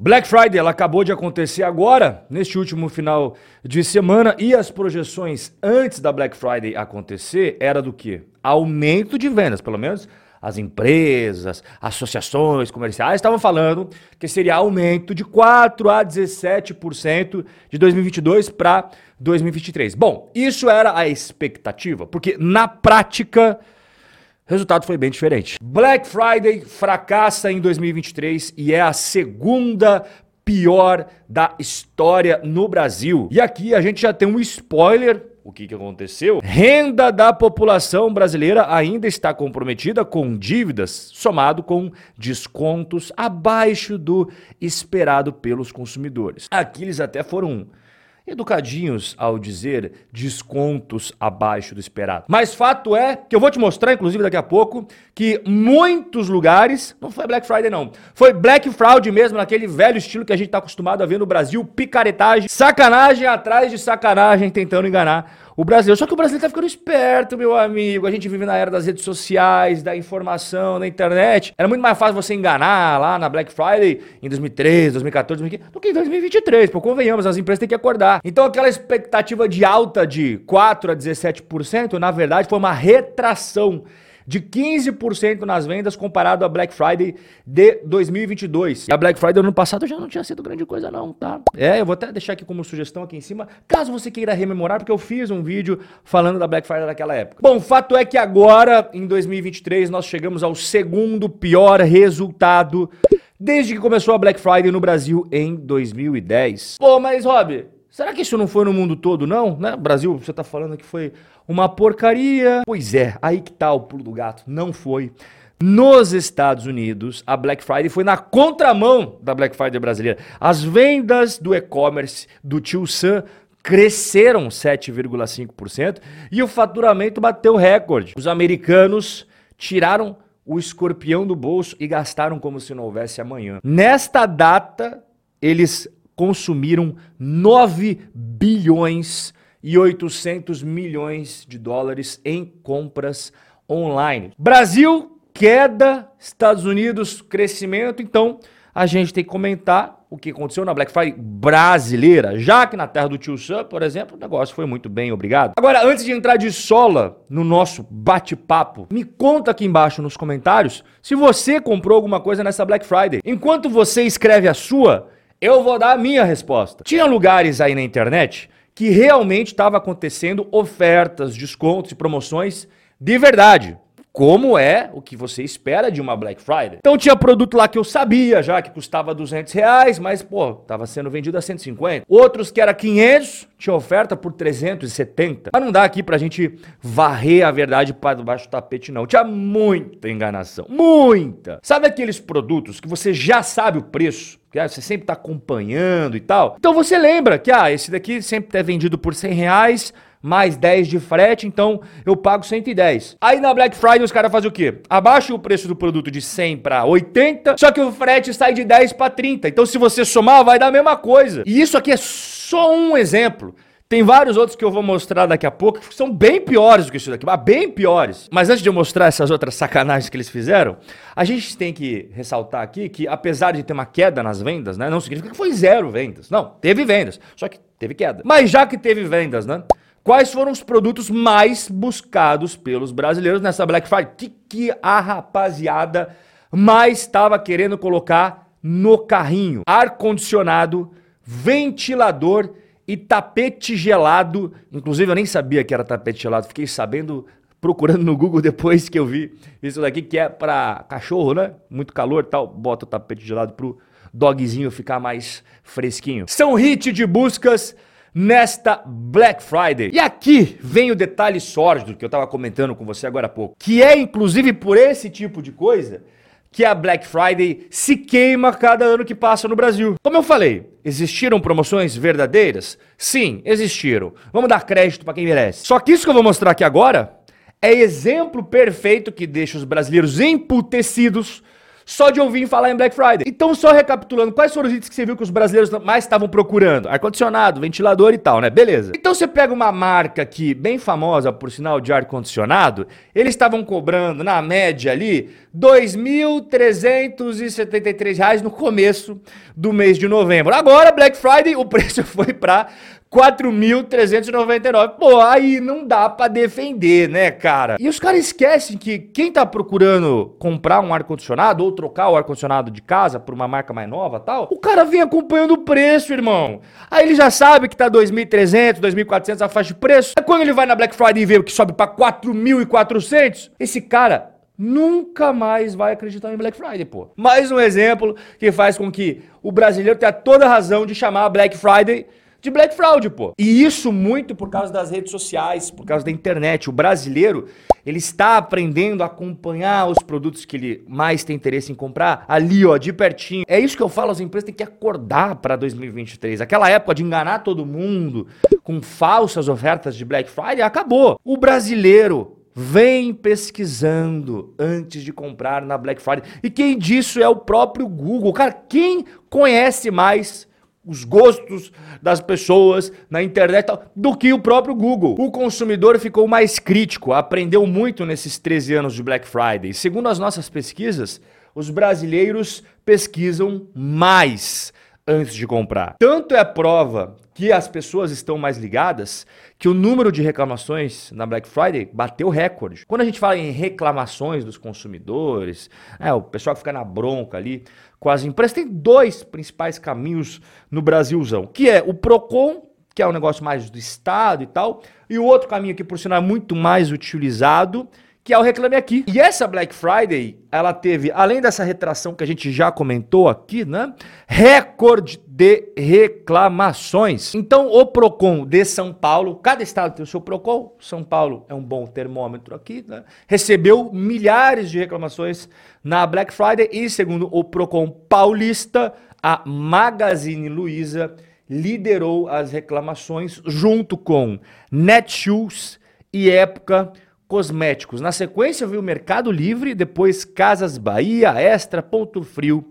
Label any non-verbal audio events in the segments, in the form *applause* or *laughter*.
Black Friday ela acabou de acontecer agora, neste último final de semana, e as projeções antes da Black Friday acontecer era do que? Aumento de vendas, pelo menos as empresas, associações comerciais estavam falando que seria aumento de 4 a 17% de 2022 para 2023. Bom, isso era a expectativa, porque na prática resultado foi bem diferente. Black Friday fracassa em 2023 e é a segunda pior da história no Brasil. E aqui a gente já tem um spoiler o que, que aconteceu? Renda da população brasileira ainda está comprometida com dívidas, somado com descontos abaixo do esperado pelos consumidores. Aqui eles até foram educadinhos ao dizer descontos abaixo do esperado. Mas fato é que eu vou te mostrar, inclusive daqui a pouco, que muitos lugares, não foi Black Friday não, foi Black Fraud mesmo, naquele velho estilo que a gente está acostumado a ver no Brasil, picaretagem, sacanagem atrás de sacanagem, tentando enganar o brasileiro. Só que o brasileiro tá ficando esperto, meu amigo. A gente vive na era das redes sociais, da informação, da internet. Era muito mais fácil você enganar lá na Black Friday em 2013, 2014, 2015, do que em 2023. Pô, convenhamos, as empresas têm que acordar. Então aquela expectativa de alta de 4 a 17%, na verdade, foi uma retração de 15% nas vendas comparado à Black Friday de 2022. E a Black Friday ano passado já não tinha sido grande coisa não, tá? É, eu vou até deixar aqui como sugestão aqui em cima, caso você queira rememorar, porque eu fiz um vídeo falando da Black Friday daquela época. Bom, fato é que agora, em 2023, nós chegamos ao segundo pior resultado desde que começou a Black Friday no Brasil em 2010. Pô, mas Rob, será que isso não foi no mundo todo não? Né? Brasil, você tá falando que foi uma porcaria. Pois é, aí que tá o pulo do gato. Não foi. Nos Estados Unidos, a Black Friday foi na contramão da Black Friday brasileira. As vendas do e-commerce do Tio Sam cresceram 7,5% e o faturamento bateu recorde. Os americanos tiraram o escorpião do bolso e gastaram como se não houvesse amanhã. Nesta data, eles consumiram 9 bilhões e 800 milhões de dólares em compras online. Brasil, queda, Estados Unidos, crescimento. Então, a gente tem que comentar o que aconteceu na Black Friday brasileira, já que na terra do tio Sam, por exemplo, o negócio foi muito bem, obrigado. Agora, antes de entrar de sola no nosso bate-papo, me conta aqui embaixo nos comentários se você comprou alguma coisa nessa Black Friday. Enquanto você escreve a sua, eu vou dar a minha resposta. Tinha lugares aí na internet que realmente estava acontecendo ofertas, descontos e promoções de verdade. Como é o que você espera de uma Black Friday. Então tinha produto lá que eu sabia já que custava 200 reais, mas pô, tava sendo vendido a 150. Outros que era 500, tinha oferta por 370. Mas não dá aqui pra gente varrer a verdade para debaixo do tapete não. Tinha muita enganação, muita. Sabe aqueles produtos que você já sabe o preço? que você sempre está acompanhando e tal. Então você lembra que, ah, esse daqui sempre é vendido por 100 reais, mais 10 de frete, então eu pago 110. Aí na Black Friday os caras fazem o quê? Abaixa o preço do produto de 100 para 80, só que o frete sai de 10 para 30. Então se você somar, vai dar a mesma coisa. E isso aqui é só um exemplo. Tem vários outros que eu vou mostrar daqui a pouco que são bem piores do que isso daqui, bem piores. Mas antes de eu mostrar essas outras sacanagens que eles fizeram, a gente tem que ressaltar aqui que apesar de ter uma queda nas vendas, né, não significa que foi zero vendas. Não, teve vendas, só que teve queda. Mas já que teve vendas, né? Quais foram os produtos mais buscados pelos brasileiros nessa Black Friday? O que, que a rapaziada mais estava querendo colocar no carrinho? Ar-condicionado, ventilador e tapete gelado. Inclusive, eu nem sabia que era tapete gelado, fiquei sabendo procurando no Google depois que eu vi isso daqui, que é para cachorro, né? Muito calor tal, bota o tapete gelado pro dogzinho ficar mais fresquinho. São hit de buscas nesta Black Friday. E aqui vem o detalhe sórdido que eu estava comentando com você agora há pouco, que é inclusive por esse tipo de coisa que a Black Friday se queima cada ano que passa no Brasil. Como eu falei, existiram promoções verdadeiras? Sim, existiram. Vamos dar crédito para quem merece. Só que isso que eu vou mostrar aqui agora é exemplo perfeito que deixa os brasileiros emputecidos só de ouvir falar em Black Friday. Então, só recapitulando, quais foram os itens que você viu que os brasileiros mais estavam procurando? Ar-condicionado, ventilador e tal, né? Beleza. Então, você pega uma marca aqui, bem famosa, por sinal, de ar-condicionado, eles estavam cobrando, na média ali, R$ 2.373 no começo do mês de novembro. Agora, Black Friday, o *laughs* preço foi para 4.399. Pô, aí não dá para defender, né, cara? E os caras esquecem que quem tá procurando comprar um ar-condicionado ou trocar o ar-condicionado de casa por uma marca mais nova tal, o cara vem acompanhando o preço, irmão. Aí ele já sabe que tá 2.300, 2.400 a faixa de preço. Aí quando ele vai na Black Friday e vê que sobe para 4.400, esse cara nunca mais vai acreditar em Black Friday, pô. Mais um exemplo que faz com que o brasileiro tenha toda a razão de chamar a Black Friday de Black Fraud, pô. E isso muito por causa das redes sociais, por causa da internet. O brasileiro, ele está aprendendo a acompanhar os produtos que ele mais tem interesse em comprar ali, ó, de pertinho. É isso que eu falo, as empresas têm que acordar para 2023. Aquela época de enganar todo mundo com falsas ofertas de Black Friday acabou. O brasileiro Vem pesquisando antes de comprar na Black Friday. E quem disso é o próprio Google. Cara, quem conhece mais os gostos das pessoas na internet do que o próprio Google. O consumidor ficou mais crítico, aprendeu muito nesses 13 anos de Black Friday. Segundo as nossas pesquisas, os brasileiros pesquisam mais antes de comprar. Tanto é prova que as pessoas estão mais ligadas que o número de reclamações na Black Friday bateu recorde. Quando a gente fala em reclamações dos consumidores, é, o pessoal que fica na bronca ali com as empresas, tem dois principais caminhos no Brasilzão, que é o Procon, que é um negócio mais do Estado e tal, e o outro caminho que, por sinal, é muito mais utilizado, que é o Reclame Aqui. E essa Black Friday, ela teve, além dessa retração que a gente já comentou aqui, né? Recorde de reclamações. Então, o Procon de São Paulo, cada estado tem o seu Procon, São Paulo é um bom termômetro aqui, né? Recebeu milhares de reclamações na Black Friday e, segundo o Procon paulista, a Magazine Luiza liderou as reclamações junto com Netshoes e Época cosméticos. Na sequência veio o Mercado Livre, depois Casas Bahia, Extra, Ponto Frio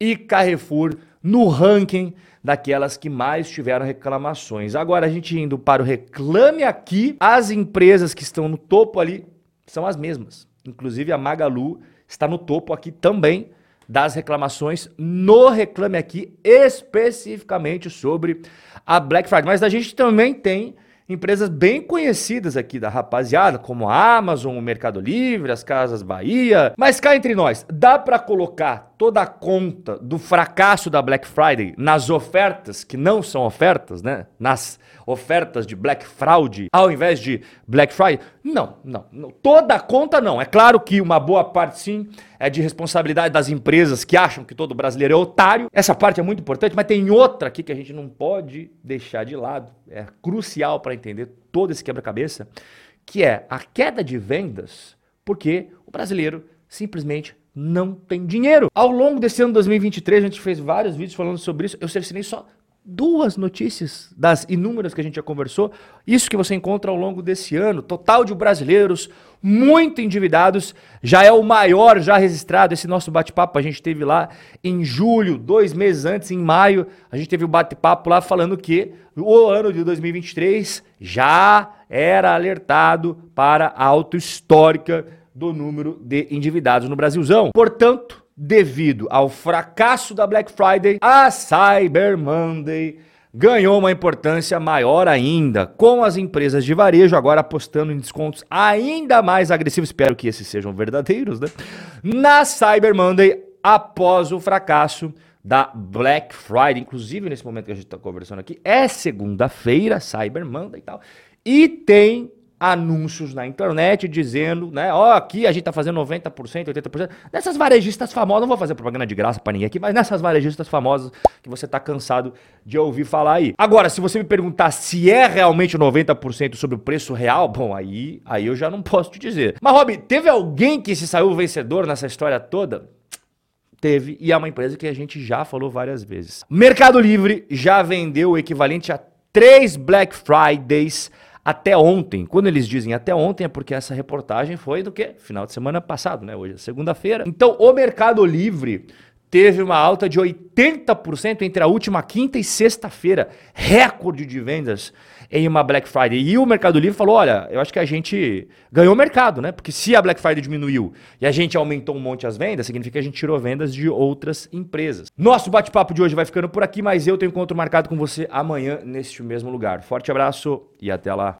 e Carrefour no ranking daquelas que mais tiveram reclamações. Agora a gente indo para o Reclame Aqui, as empresas que estão no topo ali são as mesmas. Inclusive a Magalu está no topo aqui também das reclamações no Reclame Aqui, especificamente sobre a Black Friday. Mas a gente também tem empresas bem conhecidas aqui da rapaziada, como a Amazon, o Mercado Livre, as Casas Bahia. Mas cá entre nós, dá para colocar toda a conta do fracasso da Black Friday nas ofertas que não são ofertas, né? Nas ofertas de Black Fraud ao invés de Black Friday? Não, não, não. Toda conta não. É claro que uma boa parte sim é de responsabilidade das empresas que acham que todo brasileiro é otário. Essa parte é muito importante, mas tem outra aqui que a gente não pode deixar de lado. É crucial para entender todo esse quebra-cabeça, que é a queda de vendas, porque o brasileiro simplesmente não tem dinheiro. Ao longo desse ano 2023, a gente fez vários vídeos falando sobre isso. Eu selecionei só duas notícias das inúmeras que a gente já conversou. Isso que você encontra ao longo desse ano. Total de brasileiros muito endividados. Já é o maior já registrado. Esse nosso bate-papo a gente teve lá em julho, dois meses antes, em maio. A gente teve o um bate-papo lá falando que o ano de 2023 já era alertado para a alta histórica do número de endividados no Brasilzão. Portanto, devido ao fracasso da Black Friday, a Cyber Monday ganhou uma importância maior ainda, com as empresas de varejo agora apostando em descontos ainda mais agressivos, espero que esses sejam verdadeiros, né? Na Cyber Monday, após o fracasso da Black Friday, inclusive nesse momento que a gente está conversando aqui, é segunda-feira, Cyber Monday e tal, e tem anúncios na internet dizendo, né, ó, aqui a gente tá fazendo 90%, 80%. Nessas varejistas famosas, não vou fazer propaganda de graça para ninguém aqui, mas nessas varejistas famosas que você tá cansado de ouvir falar aí. Agora, se você me perguntar se é realmente 90% sobre o preço real, bom, aí, aí eu já não posso te dizer. Mas Rob, teve alguém que se saiu vencedor nessa história toda? Teve, e é uma empresa que a gente já falou várias vezes. Mercado Livre já vendeu o equivalente a três Black Fridays até ontem. Quando eles dizem até ontem é porque essa reportagem foi do que? Final de semana passado, né? Hoje é segunda-feira. Então, o Mercado Livre teve uma alta de 80% entre a última quinta e sexta-feira, recorde de vendas em uma Black Friday. E o Mercado Livre falou: olha, eu acho que a gente ganhou o mercado, né? Porque se a Black Friday diminuiu e a gente aumentou um monte as vendas, significa que a gente tirou vendas de outras empresas. Nosso bate-papo de hoje vai ficando por aqui, mas eu tenho encontro marcado com você amanhã neste mesmo lugar. Forte abraço e até lá.